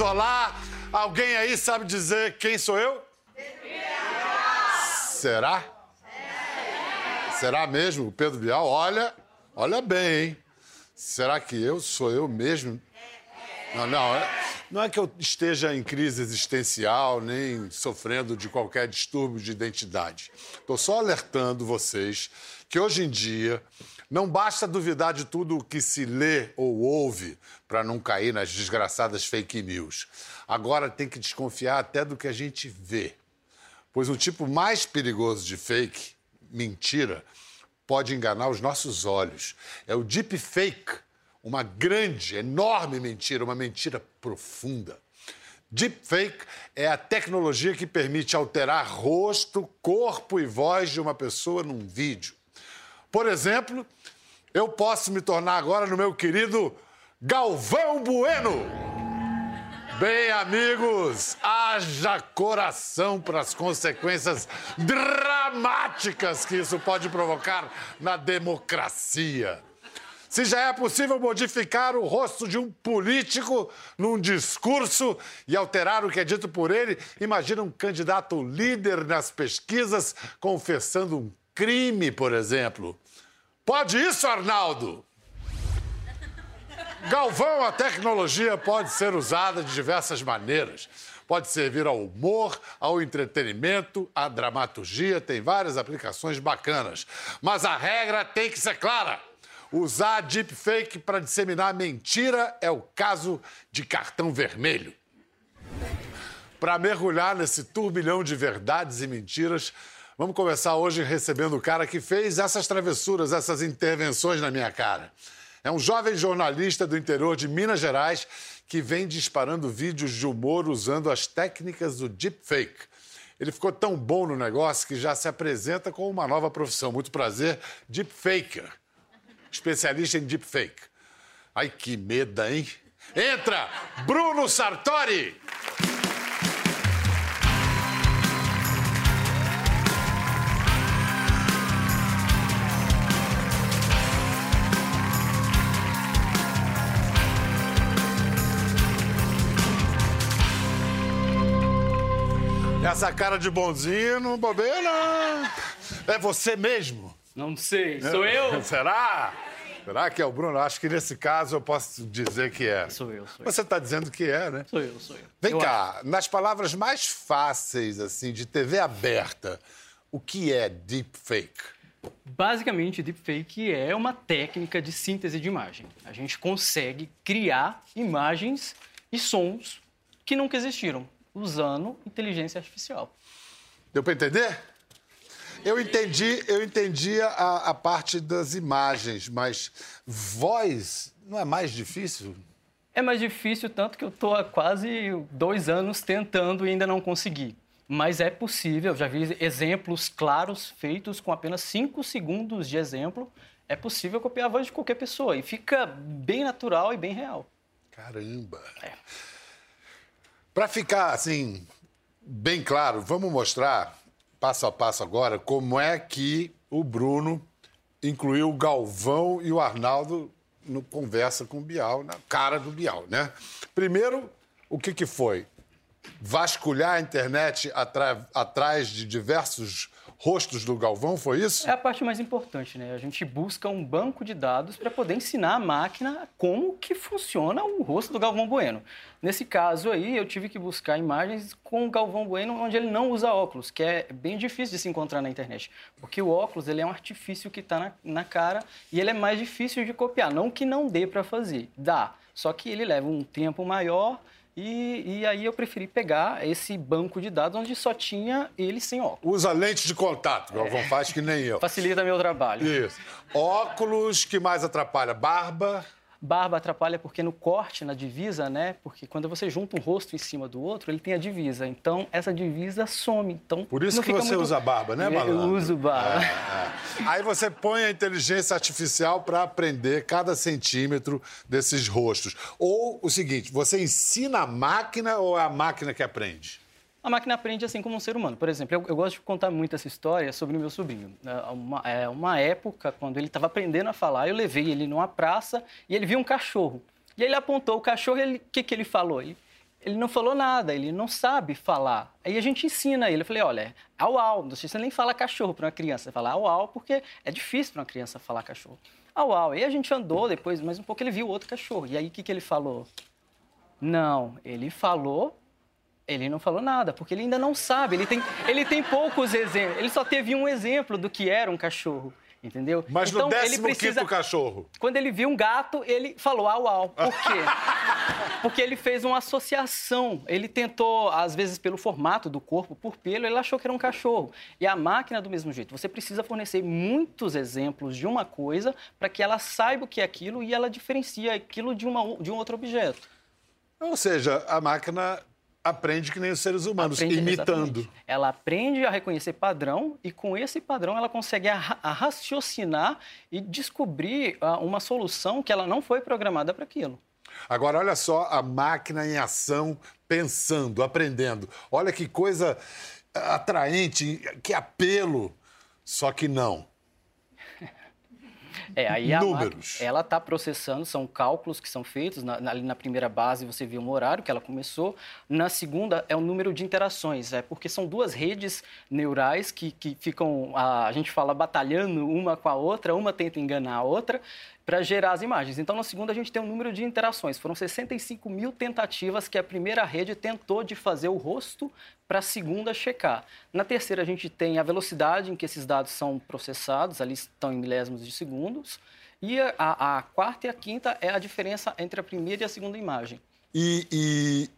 Olá. Alguém aí sabe dizer quem sou eu? Será? Será mesmo o Pedro Bial? Olha, olha bem, hein? Será que eu sou eu mesmo? Não, não, é, não é que eu esteja em crise existencial, nem sofrendo de qualquer distúrbio de identidade. Estou só alertando vocês que hoje em dia não basta duvidar de tudo o que se lê ou ouve para não cair nas desgraçadas fake news. Agora tem que desconfiar até do que a gente vê. Pois o tipo mais perigoso de fake, mentira, pode enganar os nossos olhos. É o deepfake, uma grande, enorme mentira, uma mentira profunda. Deepfake é a tecnologia que permite alterar rosto, corpo e voz de uma pessoa num vídeo. Por exemplo, eu posso me tornar agora no meu querido Galvão Bueno. Bem, amigos, haja coração para as consequências dramáticas que isso pode provocar na democracia. Se já é possível modificar o rosto de um político num discurso e alterar o que é dito por ele, imagina um candidato líder nas pesquisas confessando um crime, por exemplo. Pode isso, Arnaldo? Galvão, a tecnologia pode ser usada de diversas maneiras. Pode servir ao humor, ao entretenimento, à dramaturgia, tem várias aplicações bacanas. Mas a regra tem que ser clara. Usar deepfake para disseminar mentira é o caso de cartão vermelho. Para mergulhar nesse turbilhão de verdades e mentiras, vamos começar hoje recebendo o cara que fez essas travessuras, essas intervenções na minha cara. É um jovem jornalista do interior de Minas Gerais que vem disparando vídeos de humor usando as técnicas do deepfake. Ele ficou tão bom no negócio que já se apresenta com uma nova profissão. Muito prazer, deepfaker. Especialista em deepfake. Ai, que medo, hein? Entra, Bruno Sartori! Essa cara de bonzinho não bobeia, não. É você mesmo? Não sei. Sou eu? Será? Será que é o Bruno? Acho que nesse caso eu posso dizer que é. Sou eu, sou eu. Você está dizendo que é, né? Sou eu, sou eu. Vem Eu cá, nas palavras mais fáceis, assim, de TV aberta, o que é deepfake? Basicamente, deepfake é uma técnica de síntese de imagem. A gente consegue criar imagens e sons que nunca existiram, usando inteligência artificial. Deu para entender? Eu entendi, eu entendi a, a parte das imagens, mas voz não é mais difícil? É mais difícil, tanto que eu estou há quase dois anos tentando e ainda não consegui. Mas é possível, já vi exemplos claros feitos com apenas cinco segundos de exemplo. É possível copiar a voz de qualquer pessoa e fica bem natural e bem real. Caramba! É. Para ficar assim bem claro, vamos mostrar passo a passo agora como é que o Bruno incluiu o Galvão e o Arnaldo no conversa com o Bial, na cara do Bial, né? Primeiro, o que, que foi? Vasculhar a internet atrás de diversos rostos do Galvão, foi isso? É a parte mais importante, né? A gente busca um banco de dados para poder ensinar a máquina como que funciona o rosto do Galvão Bueno. Nesse caso aí, eu tive que buscar imagens com o Galvão Bueno onde ele não usa óculos, que é bem difícil de se encontrar na internet. Porque o óculos, ele é um artifício que está na, na cara e ele é mais difícil de copiar. Não que não dê para fazer, dá. Só que ele leva um tempo maior e, e aí eu preferi pegar esse banco de dados onde só tinha ele sem óculos. Usa lente de contato, Galvão faz que nem eu. Facilita meu trabalho. Isso. Óculos, que mais atrapalha? Barba. Barba atrapalha porque no corte, na divisa, né? Porque quando você junta um rosto em cima do outro, ele tem a divisa. Então, essa divisa some. Então, Por isso que você muito- usa barba, né, malandro? Eu uso barba. É. Aí você põe a inteligência artificial para aprender cada centímetro desses rostos. Ou o seguinte, você ensina a máquina ou é a máquina que aprende? A máquina aprende assim como um ser humano. Por exemplo, eu, eu gosto de contar muito essa história sobre o meu sobrinho. É uma, é uma época, quando ele estava aprendendo a falar, eu levei ele numa praça e ele viu um cachorro. E ele apontou o cachorro e o que, que ele falou? Ele, ele não falou nada, ele não sabe falar. Aí a gente ensina ele. Eu falei, olha, au au, não você nem fala cachorro para uma criança. Você fala au au porque é difícil para uma criança falar cachorro. Au au. E a gente andou depois, mais um pouco ele viu outro cachorro. E aí o que, que ele falou? Não, ele falou ele não falou nada, porque ele ainda não sabe. Ele tem, ele tem poucos exemplos. Ele só teve um exemplo do que era um cachorro. Entendeu? Mas então, no décimo ele precisa... cachorro. Quando ele viu um gato, ele falou au au. Por quê? Porque ele fez uma associação. Ele tentou, às vezes, pelo formato do corpo, por pelo, ele achou que era um cachorro. E a máquina, do mesmo jeito. Você precisa fornecer muitos exemplos de uma coisa para que ela saiba o que é aquilo e ela diferencia aquilo de, uma, de um outro objeto. Ou seja, a máquina aprende que nem os seres humanos, aprende, imitando. Exatamente. Ela aprende a reconhecer padrão e com esse padrão ela consegue a, a raciocinar e descobrir a, ah, uma solução que ela não foi programada para aquilo. Agora, olha só a máquina em ação, pensando, aprendendo. Olha que coisa atraente, que apelo. Só que não. É, aí Números. ela está processando, são cálculos que são feitos. Na, na, ali na primeira base você vê um horário que ela começou. Na segunda é o número de interações, é porque são duas redes neurais que, que ficam, a, a gente fala, batalhando uma com a outra, uma tenta enganar a outra para gerar as imagens. Então, na segunda, a gente tem um número de interações. Foram 65 mil tentativas que a primeira rede tentou de fazer o rosto para a segunda checar. Na terceira, a gente tem a velocidade em que esses dados são processados, ali estão em milésimos de segundos. E a, a quarta e a quinta é a diferença entre a primeira e a segunda imagem. E, e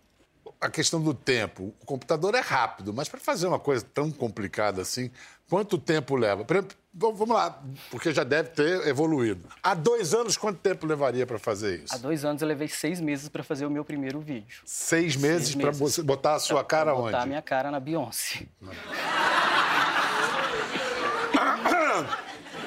a questão do tempo. O computador é rápido, mas para fazer uma coisa tão complicada assim, quanto tempo leva? Vamos lá, porque já deve ter evoluído. Há dois anos, quanto tempo levaria para fazer isso? Há dois anos eu levei seis meses para fazer o meu primeiro vídeo. Seis meses para você botar a sua pra, cara pra onde? Botar a minha cara na Beyoncé.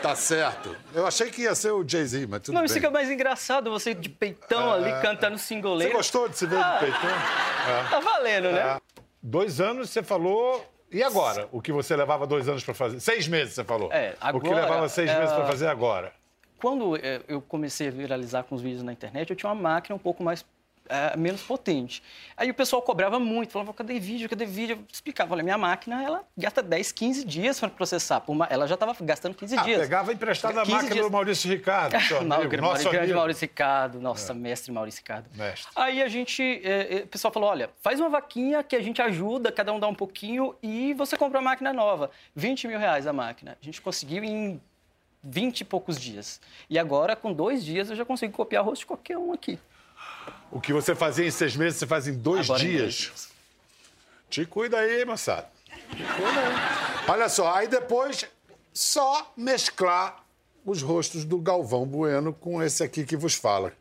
Tá certo. Eu achei que ia ser o Jay-Z, mas tudo Não, bem. isso fica mais engraçado, você de peitão é, ali, cantando singoleiro. Você gostou de se ver ah, de peitão? É. Tá valendo, né? É. Dois anos, você falou e agora? O que você levava dois anos para fazer? Seis meses, você falou. É, agora, o que levava seis é... meses para fazer agora? Quando é, eu comecei a viralizar com os vídeos na internet, eu tinha uma máquina um pouco mais é, menos potente. Aí o pessoal cobrava muito, falava, cadê vídeo, cadê vídeo? Eu explicava, olha, minha máquina, ela gasta 10, 15 dias para processar. Uma... Ela já estava gastando 15 ah, dias. pegava emprestada a máquina dias. do Maurício Ricardo, seu amigo, Não, nosso grande Maurício Ricardo, nossa, é. mestre Maurício Ricardo. Mestre. Aí a gente, é, é, o pessoal falou, olha, faz uma vaquinha que a gente ajuda, cada um dá um pouquinho e você compra uma máquina nova. 20 mil reais a máquina. A gente conseguiu em 20 e poucos dias. E agora, com dois dias, eu já consigo copiar o rosto de qualquer um aqui. O que você fazia em seis meses, você faz em dois Agora dias. Em dois. Te cuida aí, moçada. Te cuida aí. Olha só, aí depois só mesclar os rostos do Galvão Bueno com esse aqui que vos fala.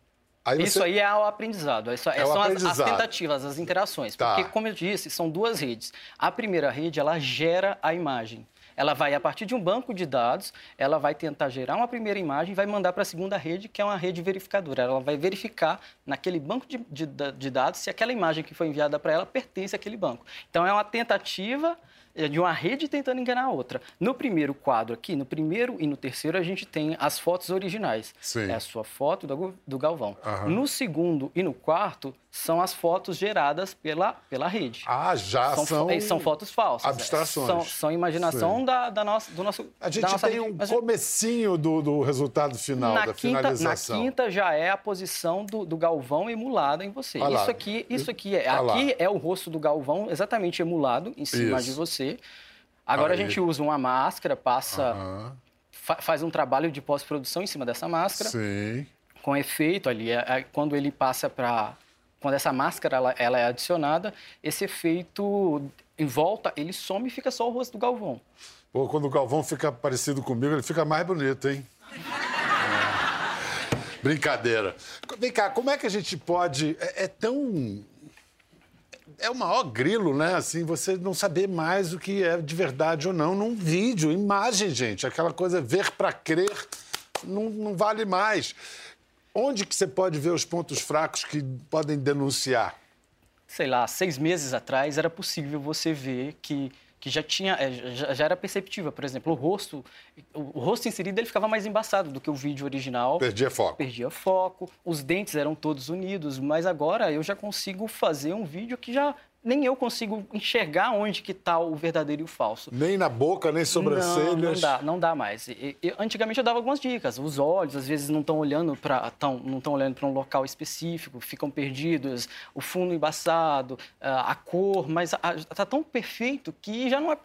Aí Isso aí é o aprendizado. Isso, é, é são aprendizado. As, as, tentativas, as interações. Tá. Porque, como eu disse, são duas redes. A primeira rede, ela gera a imagem. Ela vai, a partir de um banco de dados, ela vai tentar gerar uma primeira imagem e vai mandar para a segunda rede, que é uma rede verificadora. Ela vai verificar naquele banco de, de, de dados se aquela imagem que foi enviada para ela pertence àquele banco. Então, é uma tentativa é de uma rede tentando enganar a outra. No primeiro quadro aqui, no primeiro e no terceiro, a gente tem as fotos originais. Sim. É a sua foto do, do Galvão. Uhum. No segundo e no quarto, são as fotos geradas pela, pela rede. Ah, já são... São, são fotos falsas. Abstrações. São, são imaginação da, da nossa, do nosso... A gente tem um Mas, comecinho do, do resultado final, na da quinta, finalização. Na quinta já é a posição do, do Galvão emulada em você. isso aqui, isso aqui é... aqui é o rosto do Galvão exatamente emulado em cima isso. de você. Agora Aí. a gente usa uma máscara, passa... Fa faz um trabalho de pós-produção em cima dessa máscara. Sim. Com efeito ali. É, é, quando ele passa para quando essa máscara ela, ela, é adicionada, esse efeito em volta, ele some e fica só o rosto do Galvão. Pô, quando o Galvão fica parecido comigo, ele fica mais bonito, hein? é. Brincadeira. Vem cá, como é que a gente pode... É, é tão... É o maior grilo, né? Assim, você não saber mais o que é de verdade ou não num vídeo, imagem, gente. Aquela coisa ver para crer não, não vale mais. Onde que você pode ver os pontos fracos que podem denunciar? Sei lá, seis meses atrás era possível você ver que, que já tinha, é, já, já, era perceptível. Por exemplo, o rosto, o, o, rosto inserido ele ficava mais embaçado do que o vídeo original. Perdia foco. Perdia foco. Os dentes eram todos unidos, mas agora eu já consigo fazer um vídeo que já nem eu consigo enxergar onde que está o verdadeiro e o falso. Nem na boca, nem sobrancelhas. Não, não dá, não dá mais. E, e, antigamente eu dava algumas dicas. Os olhos, às vezes, não estão olhando para não estão olhando para um local específico, ficam perdidos. O fundo embaçado, a cor, mas está tão perfeito que já não é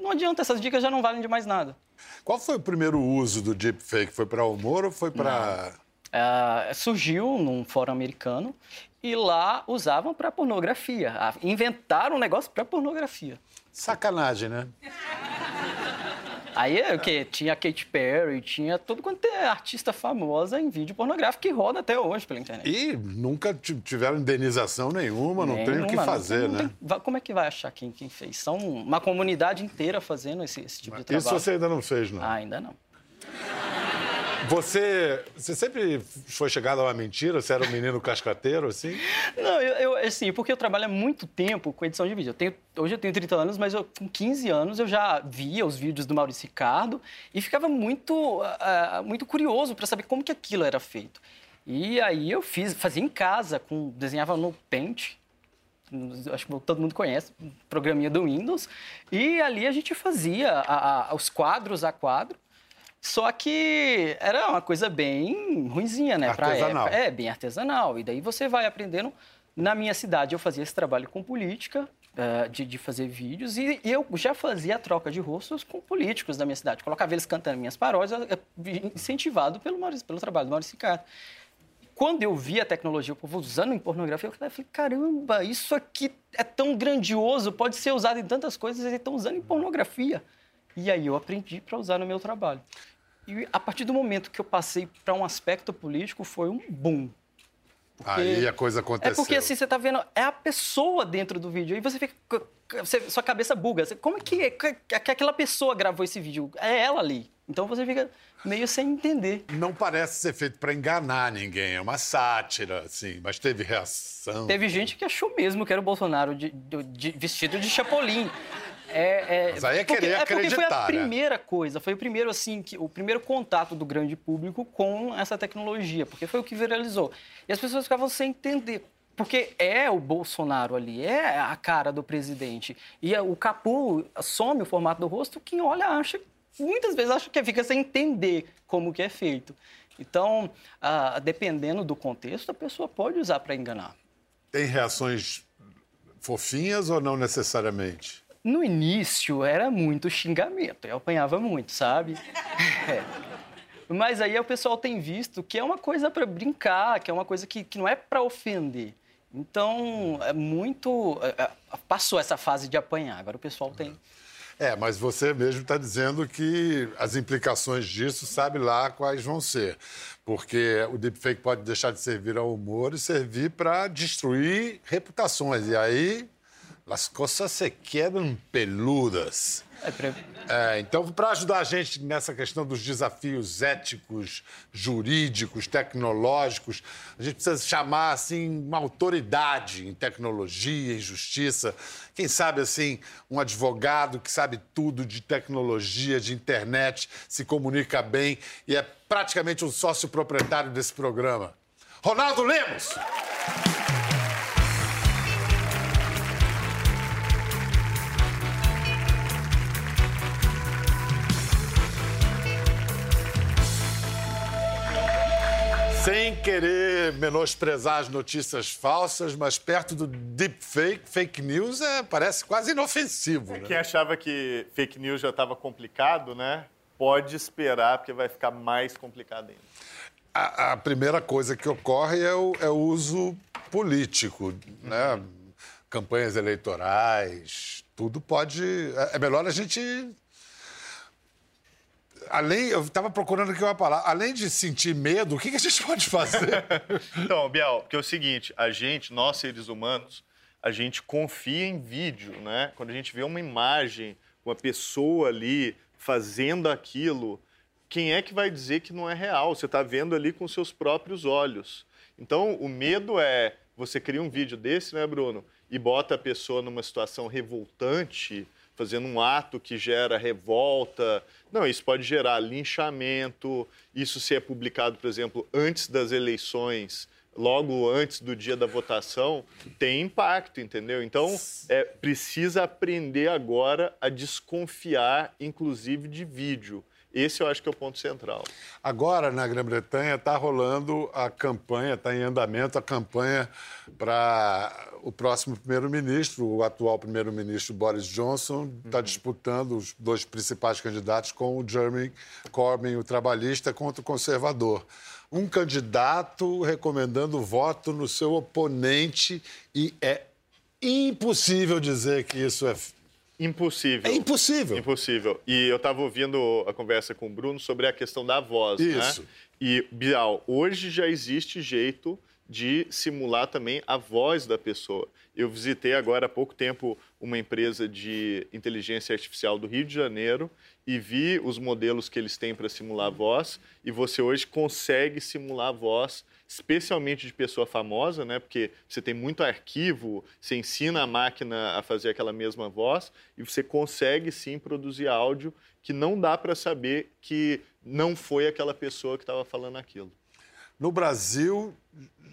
não adianta. Essas dicas já não valem de mais nada. Qual foi o primeiro uso do deepfake? Foi para humor ou foi para Uh, surgiu num fórum americano e lá usavam para pornografia. Inventaram um negócio para pornografia. Sacanagem, né? Aí o que? Tinha Katy Perry, tinha tudo quanto é artista famosa em vídeo pornográfico que roda até hoje pela internet. E nunca tiveram indenização nenhuma, não tem o que fazer, né? Tem, como é que vai achar quem, quem fez? São uma comunidade inteira fazendo esse, esse tipo de trabalho. Isso você ainda não fez, não? Ah, ainda não. Você, você sempre foi chegado a uma mentira? Você era um menino cascateiro, assim? Não, eu, eu assim, porque eu trabalho há muito tempo com edição de vídeo. Eu tenho, hoje eu tenho 30 anos, mas eu, com 15 anos eu já via os vídeos do Maurício Ricardo e ficava muito, uh, muito curioso para saber como que aquilo era feito. E aí eu fiz, fazia em casa, com, desenhava no Paint, acho que todo mundo conhece, programinha do Windows, e ali a gente fazia a, a, os quadros a quadro, só que era uma coisa bem ruinzinha, né? Artesanal. Época. É, bem artesanal. E daí você vai aprendendo. Na minha cidade, eu fazia esse trabalho com política, uh, de, de, fazer vídeos, e, e, eu já fazia a troca de rostos com políticos da minha cidade. Colocava eles cantando minhas paródias, incentivado pelo, Maurício, pelo trabalho do Maurício Ricardo. Quando eu vi a tecnologia, o povo usando em pornografia, eu falei, caramba, isso aqui é tão grandioso, pode ser usado em tantas coisas, eles estão usando em pornografia. E aí eu aprendi para usar no meu trabalho. E a partir do momento que eu passei para um aspecto político, foi um boom. Porque Aí a coisa aconteceu. É porque assim, você está vendo, é a pessoa dentro do vídeo. E você fica. Você, sua cabeça buga. Como é que, que, que aquela pessoa gravou esse vídeo? É ela ali. Então você fica meio sem entender. Não parece ser feito para enganar ninguém, é uma sátira, assim, mas teve reação. Teve gente que achou mesmo que era o Bolsonaro de, de, de vestido de Chapolin. É, é, Mas aí é porque, querer é porque foi a né? primeira coisa, foi o primeiro assim, que, o primeiro contato do grande público com essa tecnologia, porque foi o que viralizou. E as pessoas ficavam sem entender. Porque é o Bolsonaro ali, é a cara do presidente. E o capu some o formato do rosto, quem olha acha, muitas vezes acha que fica sem entender como que é feito. Então, ah, dependendo do contexto, a pessoa pode usar para enganar. Tem reações fofinhas ou não necessariamente? No início era muito xingamento, eu apanhava muito, sabe? É. Mas aí o pessoal tem visto que é uma coisa para brincar, que é uma coisa que, que não é para ofender. Então, é muito. É, é, passou essa fase de apanhar, agora o pessoal tem. É, mas você mesmo está dizendo que as implicações disso sabe lá quais vão ser. Porque o deepfake pode deixar de servir ao humor e servir para destruir reputações. E aí as coisas se quedam peludas. É, pra... é, então, para ajudar a gente nessa questão dos desafios éticos, jurídicos, tecnológicos, a gente precisa chamar assim uma autoridade em tecnologia, em justiça. Quem sabe assim um advogado que sabe tudo de tecnologia, de internet, se comunica bem e é praticamente um sócio proprietário desse programa. Ronaldo Lemos. Sem querer menosprezar as notícias falsas, mas perto do deepfake, fake news é, parece quase inofensivo. Né? Quem achava que fake news já estava complicado, né? Pode esperar, porque vai ficar mais complicado ainda. A, a primeira coisa que ocorre é o, é o uso político, né? Uhum. Campanhas eleitorais, tudo pode. É, é melhor a gente além, eu estava procurando aqui uma palavra, além de sentir medo, o que, que a gente pode fazer? então, Biel, porque é o seguinte, a gente, nós seres humanos, a gente confia em vídeo, né? Quando a gente vê uma imagem, uma pessoa ali fazendo aquilo, quem é que vai dizer que não é real? Você está vendo ali com seus próprios olhos. Então, o medo é você cria um vídeo desse, né, Bruno? E bota a pessoa numa situação revoltante, fazendo um ato que gera revolta. Não, isso pode gerar linchamento. Isso se é publicado, por exemplo, antes das eleições, logo antes do dia da votação, tem impacto, entendeu? Então, é, precisa aprender agora a desconfiar, inclusive, de vídeo. Esse eu acho que é o ponto central. Agora, na Grã-Bretanha, está rolando a campanha, está em andamento a campanha para o próximo primeiro-ministro, o atual primeiro-ministro Boris Johnson, está uhum. disputando os dois principais candidatos com o Jeremy Corbyn, o trabalhista, contra o conservador. Um candidato recomendando voto no seu oponente e é impossível dizer que isso é Impossível. É impossível. Impossível. E eu estava ouvindo a conversa com o Bruno sobre a questão da voz, né? Isso. né? E, Bial, hoje já existe jeito de simular também a voz da pessoa. Eu visitei agora há pouco tempo uma empresa de inteligência artificial do Rio de Janeiro e vi os modelos que eles têm para simular a voz e você hoje consegue simular a voz especialmente de pessoa famosa, né? Porque você tem muito arquivo, você ensina a máquina a fazer aquela mesma voz e você consegue sim produzir áudio que não dá para saber que não foi aquela pessoa que estava falando aquilo. No Brasil,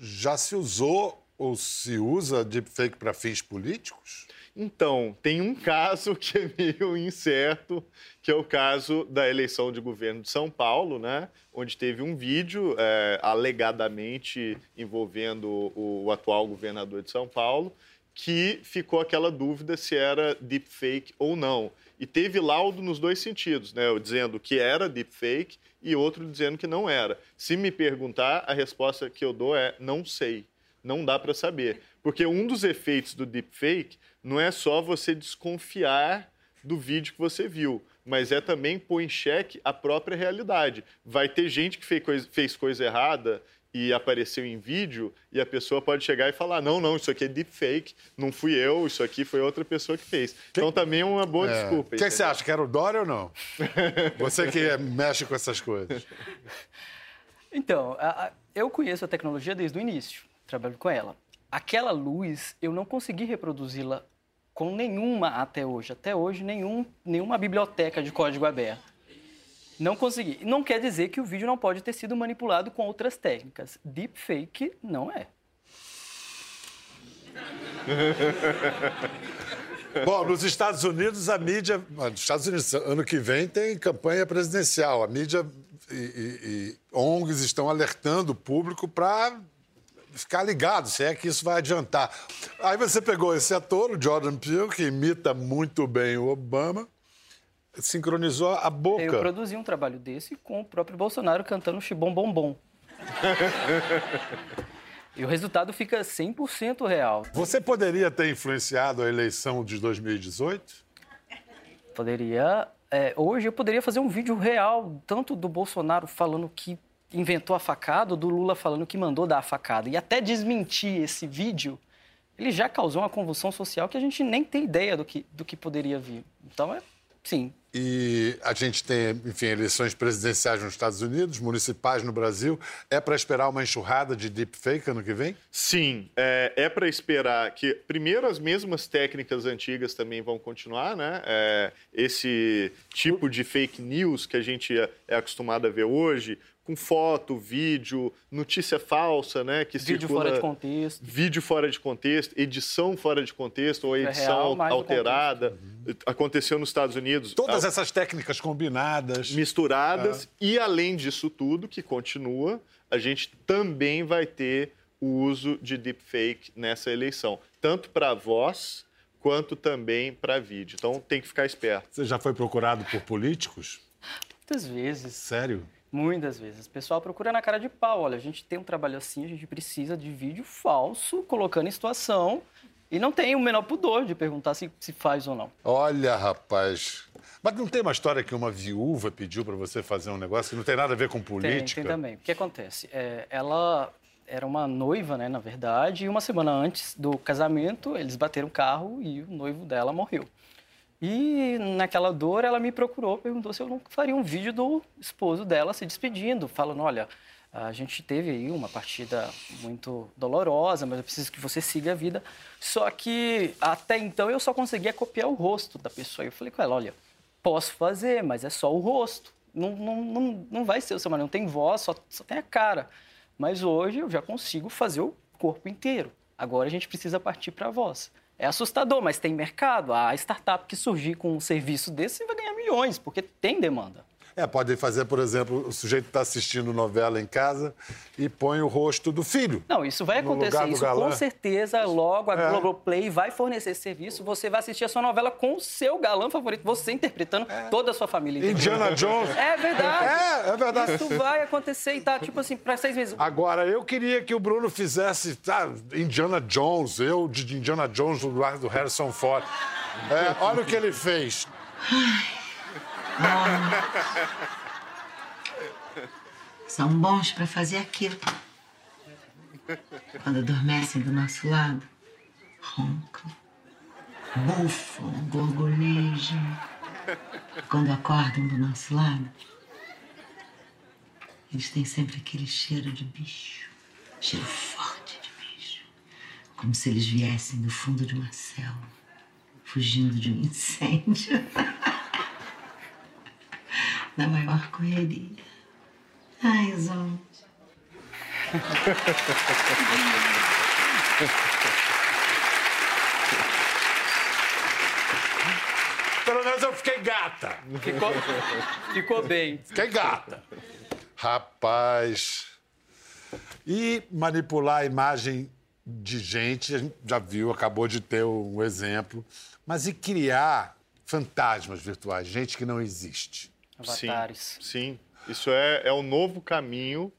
já se usou ou se usa deepfake para fins políticos? Então, tem um caso que é meio incerto, que é o caso da eleição de governo de São Paulo, né? onde teve um vídeo é, alegadamente envolvendo o, o atual governador de São Paulo, que ficou aquela dúvida se era deepfake ou não. E teve laudo nos dois sentidos, né? dizendo que era deepfake e outro dizendo que não era. Se me perguntar, a resposta que eu dou é não sei. Não dá para saber. Porque um dos efeitos do deepfake não é só você desconfiar do vídeo que você viu, mas é também pôr em xeque a própria realidade. Vai ter gente que fez coisa, fez coisa errada e apareceu em vídeo e a pessoa pode chegar e falar não, não, isso aqui é deepfake, não fui eu, isso aqui foi outra pessoa que fez. Que... Então também é uma boa é... desculpa. O que, que, você acha? Que era o Dória ou não? você que mexe com essas coisas. Então, a, a, eu conheço a tecnologia desde o início, trabalho com ela. Aquela luz, eu não consegui reproduzi-la com nenhuma até hoje. Até hoje, nenhum, nenhuma biblioteca de código aberto. Não consegui. Não quer dizer que o vídeo não pode ter sido manipulado com outras técnicas. Deepfake não é. Bom, nos Estados Unidos, a mídia. Nos Estados Unidos, ano que vem tem campanha presidencial. A mídia e, e, e ONGs estão alertando o público para ficar ligado, se é que isso vai adiantar. Aí você pegou esse ator, o Jordan Peele, que imita muito bem o Obama, sincronizou a boca. Eu produzi um trabalho desse com o próprio Bolsonaro cantando Xibom Bom Bom. e o resultado fica 100% real. Você poderia ter influenciado a eleição de 2018? Poderia. É, hoje eu poderia fazer um vídeo real, tanto do Bolsonaro falando que inventou a facada, do Lula falando que mandou dar a facada. E até desmentir esse vídeo, ele já causou uma convulsão social que a gente nem tem ideia do que, do que poderia vir. Então, é, sim, e a gente tem, enfim, eleições presidenciais nos Estados Unidos, municipais no Brasil. É para esperar uma enxurrada de deepfake ano que vem? Sim, é, é para esperar que, primeiro, as mesmas técnicas antigas também vão continuar, né? É, esse tipo de fake news que a gente é, é acostumado a ver hoje, com foto, vídeo, notícia falsa, né? Que vídeo circula, fora de contexto. Vídeo fora de contexto, edição fora de contexto ou é edição é real, alterada. Aconteceu nos Estados Unidos. Todas essas técnicas combinadas. Misturadas. É. E além disso tudo, que continua, a gente também vai ter o uso de deepfake nessa eleição. Tanto para voz quanto também para vídeo. Então tem que ficar esperto. Você já foi procurado por políticos? Muitas vezes. Sério? Muitas vezes. O pessoal procura na cara de pau. Olha, a gente tem um trabalho assim, a gente precisa de vídeo falso, colocando em situação. E não tem o menor pudor de perguntar se, se faz ou não. Olha, rapaz. Mas não tem uma história que uma viúva pediu para você fazer um negócio que não tem nada a ver com política? Tem, tem também. O que acontece? É, ela era uma noiva, né, na verdade, e uma semana antes do casamento, eles bateram o carro e o noivo dela morreu. E naquela dor, ela me procurou, perguntou se eu não faria um vídeo do esposo dela se despedindo, falando: olha, A gente teve aí uma partida muito dolorosa, mas eu preciso que você siga a vida. Só que até então eu só conseguia copiar o rosto da pessoa. Eu falei com ela: olha, posso fazer, mas é só o rosto. Não, não, não, não vai ser o seu marido, não tem voz, só, só tem a cara. Mas hoje eu já consigo fazer o corpo inteiro. Agora a gente precisa partir para a voz. É assustador, mas tem mercado. A startup que surgir com um serviço desse vai ganhar milhões, porque tem demanda. É, pode fazer, por exemplo, o sujeito está assistindo novela em casa e põe o rosto do filho. Não, isso vai acontecer. Isso com certeza, logo a é. Globoplay vai fornecer esse serviço. Você vai assistir a sua novela com o seu galã favorito, você interpretando é. toda a sua família. Indiana Jones. É verdade. É, é verdade. Isso vai acontecer e tá, tipo assim, para seis meses. Agora, eu queria que o Bruno fizesse tá, Indiana Jones, eu de Indiana Jones do Harrison Ford. É, olha o que ele fez. São bons para fazer aquilo. Quando adormecem do nosso lado, roncam, bufam, gorgolejam. Quando acordam do nosso lado, eles têm sempre aquele cheiro de bicho, cheiro forte de bicho, como se eles viessem do fundo de uma selva, fugindo de um incêndio. Na maior correria. Ai, homens. Pelo menos eu fiquei gata. Ficou, ficou bem. Fiquei gata. Rapaz. E manipular a imagem de gente, a gente já viu, acabou de ter um exemplo. Mas e criar fantasmas virtuais, gente que não existe. Avatares. Sim, sim. Isso é, é o novo caminho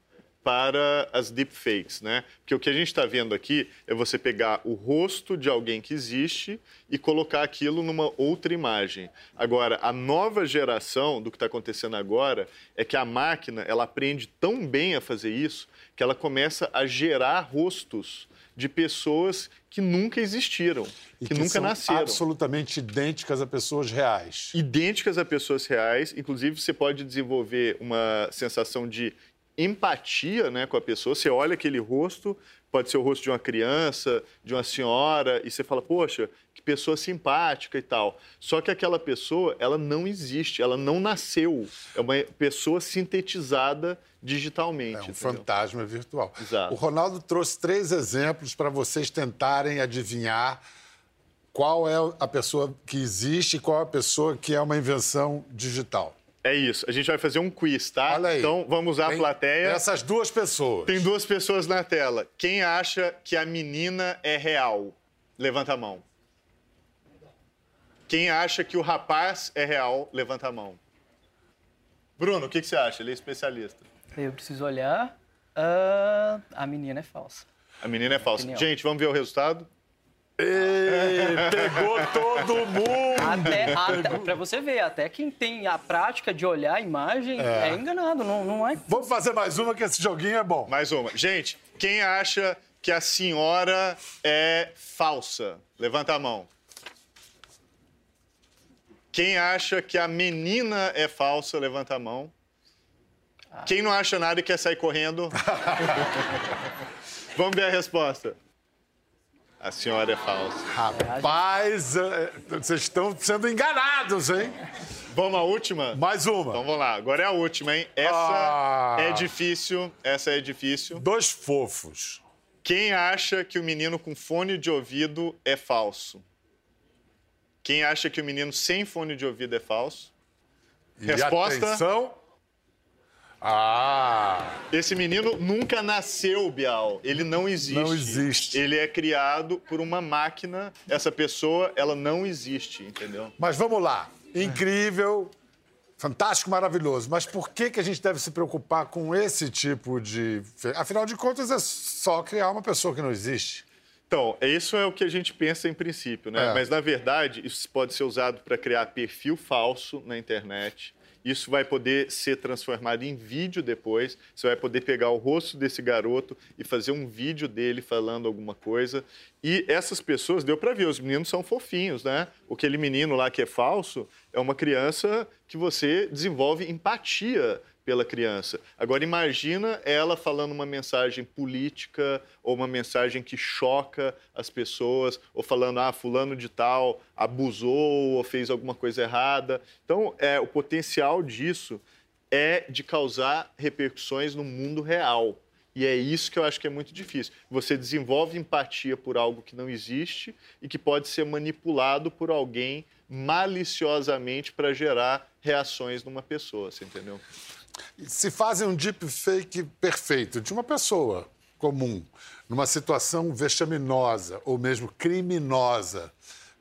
para as deepfakes, né? Porque o que a gente está vendo aqui é você pegar o rosto de alguém que existe e colocar aquilo numa outra imagem. Agora, a nova geração do que está acontecendo agora é que a máquina ela aprende tão bem a fazer isso que ela começa a gerar rostos de pessoas que nunca existiram, que, que nunca nasceram. Absolutamente idênticas a pessoas reais. Idênticas a pessoas reais. Inclusive, você pode desenvolver uma sensação de empatia né, com a pessoa. Você olha aquele rosto, pode ser o rosto de uma criança, de uma senhora, e você fala, poxa, que pessoa simpática e tal. Só que aquela pessoa, ela não existe, ela não nasceu. É uma pessoa sintetizada digitalmente. É um entendeu? fantasma virtual. Exato. O Ronaldo trouxe três exemplos para vocês tentarem adivinhar qual é a pessoa que existe e qual é a pessoa que é uma invenção digital. É isso. A gente vai fazer um quiz, tá? Olha aí. Então vamos usar a plateia. Essas duas pessoas. Tem duas pessoas na tela. Quem acha que a menina é real? Levanta a mão. Quem acha que o rapaz é real? Levanta a mão. Bruno, o que, que você acha? Ele é especialista. Eu preciso olhar. Uh, a menina é falsa. A menina é falsa. Opinião. Gente, vamos ver o resultado? Ei, pegou todo mundo! Até, até, pra você ver, até quem tem a prática de olhar a imagem é, é enganado, não, não é. Vamos fazer mais uma, que esse joguinho é bom. Mais uma. Gente, quem acha que a senhora é falsa? Levanta a mão. Quem acha que a menina é falsa? Levanta a mão. Ah. Quem não acha nada e quer sair correndo? Vamos ver a resposta. A senhora é falsa. Rapaz, é, vocês estão sendo enganados, hein? Vamos à última? Mais uma. Então vamos lá. Agora é a última, hein? Essa ah. é difícil. Essa é difícil. Dois fofos. Quem acha que o menino com fone de ouvido é falso? Quem acha que o menino sem fone de ouvido é falso? E Resposta. Atenção. Ah! Esse menino nunca nasceu, Bial. Ele não existe. Não existe. Ele é criado por uma máquina. Essa pessoa, ela não existe, entendeu? Mas vamos lá. Incrível, fantástico, maravilhoso. Mas por que, que a gente deve se preocupar com esse tipo de. Afinal de contas, é só criar uma pessoa que não existe. Então, isso é o que a gente pensa em princípio, né? É. Mas, na verdade, isso pode ser usado para criar perfil falso na internet isso vai poder ser transformado em vídeo depois. Você vai poder pegar o rosto desse garoto e fazer um vídeo dele falando alguma coisa. E essas pessoas, deu para ver, os meninos são fofinhos, né? Aquele menino lá que é falso é uma criança que você desenvolve empatia pela criança. Agora imagina ela falando uma mensagem política ou uma mensagem que choca as pessoas, ou falando ah fulano de tal abusou ou fez alguma coisa errada. Então é o potencial disso é de causar repercussões no mundo real. E é isso que eu acho que é muito difícil. Você desenvolve empatia por algo que não existe e que pode ser manipulado por alguém maliciosamente para gerar reações numa pessoa, você entendeu? Se fazem um deepfake perfeito de uma pessoa comum, numa situação vexaminosa ou mesmo criminosa,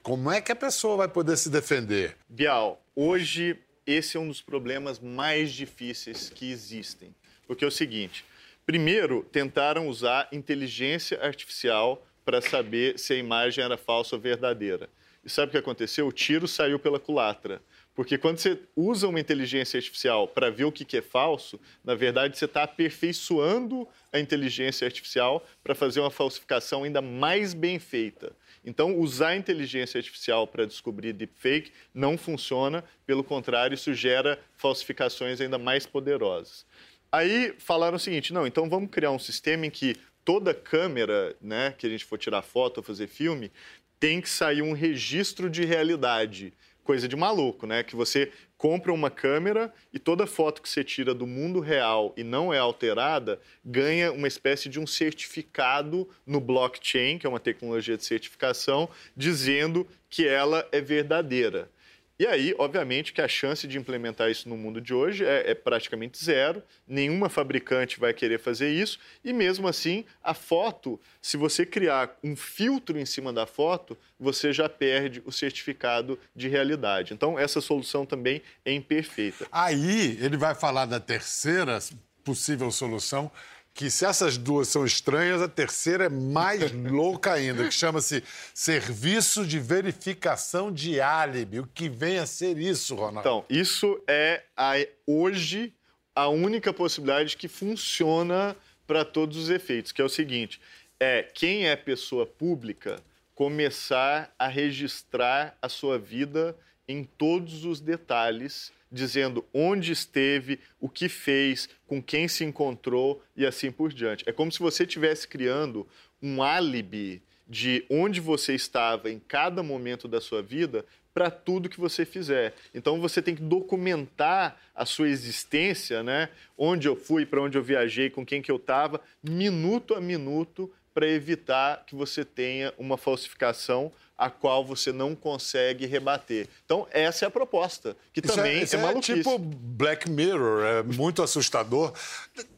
como é que a pessoa vai poder se defender? Bial, hoje esse é um dos problemas mais difíceis que existem. Porque é o seguinte: primeiro, tentaram usar inteligência artificial para saber se a imagem era falsa ou verdadeira. E sabe o que aconteceu? O tiro saiu pela culatra. Porque quando você usa uma inteligência artificial para ver o que é falso, na verdade você está aperfeiçoando a inteligência artificial para fazer uma falsificação ainda mais bem feita. Então, usar a inteligência artificial para descobrir deepfake não funciona, pelo contrário, isso gera falsificações ainda mais poderosas. Aí falaram o seguinte: não, então vamos criar um sistema em que toda câmera né, que a gente for tirar foto ou fazer filme tem que sair um registro de realidade coisa de maluco, né? Que você compra uma câmera e toda foto que você tira do mundo real e não é alterada ganha uma espécie de um certificado no blockchain, que é uma tecnologia de certificação, dizendo que ela é verdadeira. E aí, obviamente, que a chance de implementar isso no mundo de hoje é, é, praticamente zero. Nenhuma fabricante vai querer fazer isso. E mesmo assim, a foto, se você criar um filtro em cima da foto, você já perde o certificado de realidade. Então, essa solução também é imperfeita. Aí, ele vai falar da terceira possível solução, que se essas duas são estranhas, a terceira é mais louca ainda, que chama-se Serviço de Verificação de Álibi. O que vem a ser isso, Ronaldo? Então, isso é a, hoje a única possibilidade que funciona para todos os efeitos, que é o seguinte: é quem é pessoa pública começar a registrar a sua vida em todos os detalhes dizendo onde esteve, o que fez, com quem se encontrou e assim por diante. É como se você estivesse criando um álibi de onde você estava em cada momento da sua vida para tudo que você fizer. Então você tem que documentar a sua existência, né? Onde eu fui, para onde eu viajei, com quem que eu estava, minuto a minuto, para evitar que você tenha uma falsificação a qual você não consegue rebater. Então, essa é a proposta, que isso também é, isso é, é tipo Black Mirror, é muito assustador.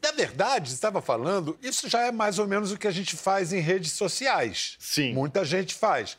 Na verdade, estava falando, isso já é mais ou menos o que a gente faz em redes sociais. Sim. Muita gente faz.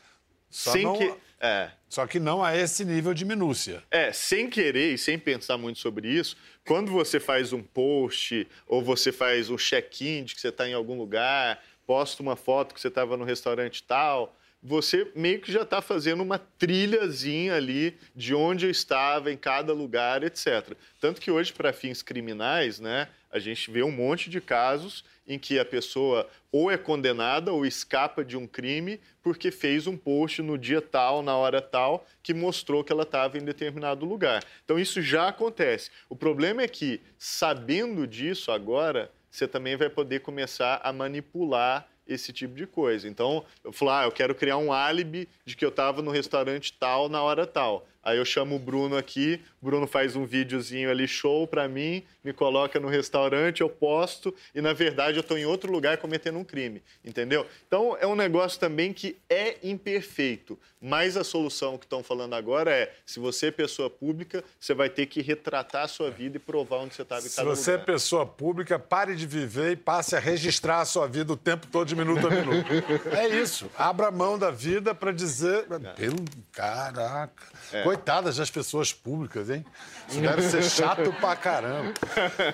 Só sem não... que... É. Só que não a esse nível de minúcia. É, sem querer e sem pensar muito sobre isso, quando você faz um post ou você faz um check-in de que você está em algum lugar, posta uma foto que você estava no restaurante tal, você meio que já está fazendo uma trilhazinha ali de onde eu estava, em cada lugar, etc. Tanto que hoje, para fins criminais, né, a gente vê um monte de casos em que a pessoa ou é condenada ou escapa de um crime porque fez um post no dia tal, na hora tal, que mostrou que ela estava em determinado lugar. Então, isso já acontece. O problema é que, sabendo disso agora, você também vai poder começar a manipular esse tipo de coisa. Então, eu falo, ah, eu quero criar um álibi de que eu estava no restaurante tal na hora tal. Aí eu chamo o Bruno aqui, o Bruno faz um videozinho ali show para mim, me coloca no restaurante, eu posto e na verdade eu estou em outro lugar cometendo um crime, entendeu? Então é um negócio também que é imperfeito, mas a solução que estão falando agora é, se você é pessoa pública, você vai ter que retratar a sua vida e provar onde você estava em cada lugar. Se você é pessoa pública, pare de viver e passe a registrar a sua vida o tempo todo, de minuto a minuto. é isso. Abra mão da vida para dizer, é. pelo caraca. É. Coitadas das pessoas públicas, hein? Isso deve ser chato pra caramba.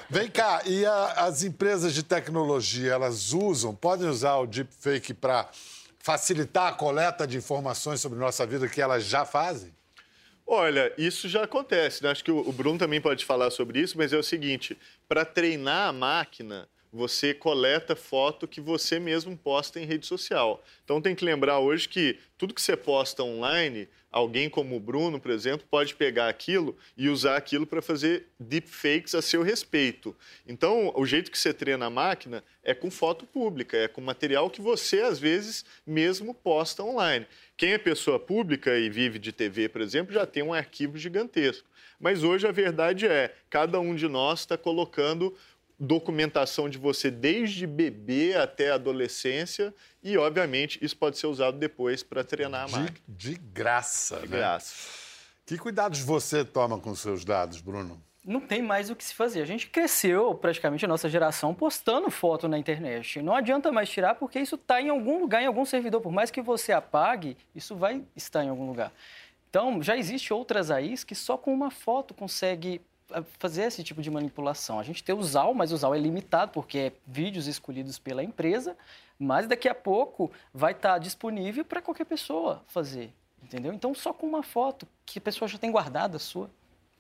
Vem cá, e a, as empresas de tecnologia, elas usam, podem usar o deepfake para facilitar a coleta de informações sobre nossa vida que elas já fazem? Olha, isso já acontece. Né? Acho que o Bruno também pode falar sobre isso, mas é o seguinte: para treinar a máquina, você coleta foto que você mesmo posta em rede social. Então tem que lembrar hoje que tudo que você posta online, alguém como o Bruno, por exemplo, pode pegar aquilo e usar aquilo para fazer deepfakes a seu respeito. Então, o jeito que você treina a máquina é com foto pública, é com material que você, às vezes, mesmo posta online. Quem é pessoa pública e vive de TV, por exemplo, já tem um arquivo gigantesco. Mas hoje a verdade é, cada um de nós está colocando documentação de você desde bebê até adolescência e, obviamente, isso pode ser usado depois para treinar a máquina. De, de graça, De né? graça. Que cuidados você toma com seus dados, Bruno? não tem mais o que se fazer. A gente cresceu, praticamente, a nossa geração, postando foto na internet. Não adianta mais tirar, porque isso está em algum lugar, em algum servidor. Por mais que você apague, isso vai estar em algum lugar. Então, já existe outras AIs que só com uma foto consegue fazer esse tipo de manipulação. A gente tem o ZAL, mas o ZAL é limitado, porque é vídeos escolhidos pela empresa, mas daqui a pouco vai estar disponível para qualquer pessoa fazer, entendeu? Então, só com uma foto que a pessoa já tem guardada sua,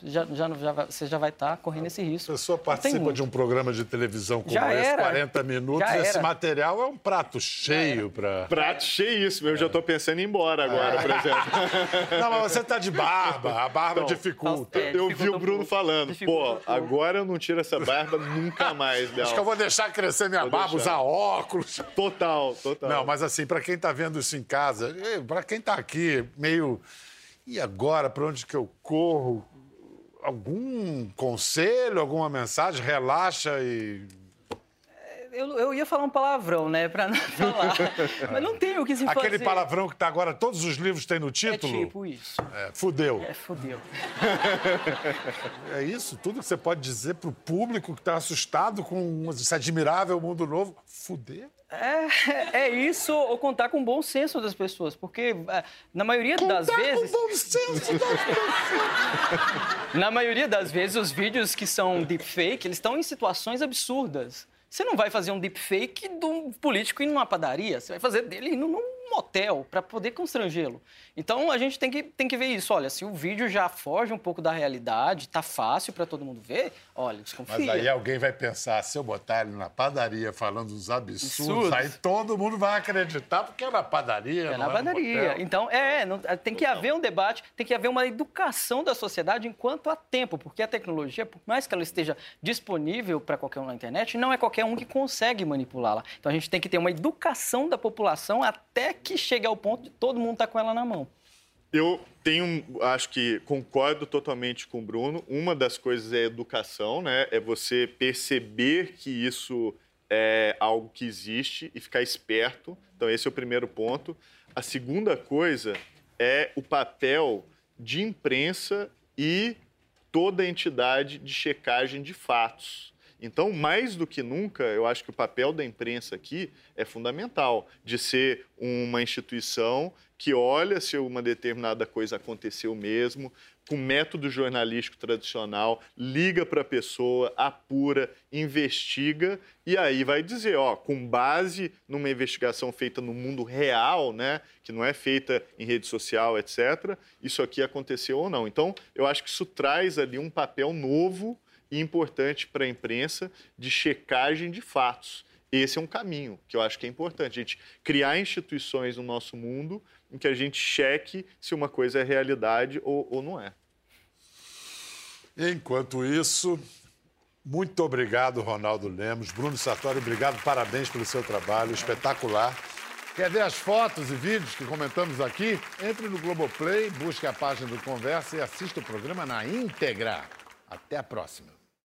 já, já, já você já vai estar correndo esse risco. A pessoa participa de um programa de televisão como Já esse, era. 40 minutos, Já esse era. material é um prato cheio para. Prato cheíssimo. Eu já estou pensando em ir embora agora, por exemplo. Não, mas você tá de barba, a barba Não, dificulta. É, Eu vi o Bruno pouco. falando, pô, agora eu não tiro essa barba nunca mais, Bel. Acho que eu vou deixar crescer minha Vou barba, deixar. usar óculos. Total, total. Não, mas assim, para quem tá vendo isso em casa, para quem tá aqui meio. E agora, para onde que eu corro? Algum conselho, alguma mensagem? Relaxa e. Eu, eu ia falar um palavrão, né, para não falar. Mas não tem o que se Aquele fazer. palavrão que tá agora, todos os livros têm no É título? tipo isso. É, fudeu. É, fodeu. É isso, tudo que você pode dizer pro público que tá assustado com esse admirável mundo novo. Fuder? É, é isso, ou contar com o bom senso das pessoas. Porque, é, na maioria das Contar vezes... com bom senso das Na maioria das vezes, os vídeos que são deepfake, eles estão em situações absurdas. Você não vai fazer um deepfake de um político indo numa padaria, você vai fazer dele indo num motel para poder constrangê-lo. Então a gente tem que, tem que ver isso. Olha, se o vídeo já foge um pouco da realidade, tá fácil para todo mundo ver, olha, desconfia. Mas aí alguém vai pensar, se eu botar ele na padaria falando uns absurdos, Absurdos. aí todo mundo vai acreditar, porque é na padaria, É não na no padaria. Então, é, não- tem que haver um debate, tem que haver uma educação da sociedade enquanto há tempo, porque a tecnologia, por mais que ela esteja disponível para qualquer um na internet, não é qualquer um que consegue manipulá-la. Então, a gente tem que ter uma educação da população até que chegue ao ponto de todo mundo estar com ela na mão. Eu tenho, acho que concordo totalmente com o Bruno. Uma das coisas é educação, né? É você perceber que isso é algo que existe e ficar esperto. Então, esse é o primeiro ponto. A segunda coisa é o papel de imprensa e toda a entidade de checagem de fatos. Então, mais do que nunca, eu acho que o papel da imprensa aqui é fundamental, de ser uma instituição que olha se uma determinada coisa aconteceu mesmo, com método jornalístico tradicional, liga para a pessoa, apura, investiga e aí vai dizer, ó, com base numa investigação feita no mundo real, né, que não é feita em rede social, etc, isso aqui aconteceu ou não. Então, eu acho que isso traz ali um papel novo e importante para a imprensa de checagem de fatos. Esse é um caminho que eu acho que é importante. A gente criar instituições no nosso mundo em que a gente cheque se uma coisa é realidade ou, ou não é. Enquanto isso, muito obrigado, Ronaldo Lemos. Bruno Sartori, obrigado, parabéns pelo seu trabalho, espetacular. Quer ver as fotos e vídeos que comentamos aqui? Entre no Globoplay, busque a página do Conversa e assista o programa na íntegra. Até a próxima.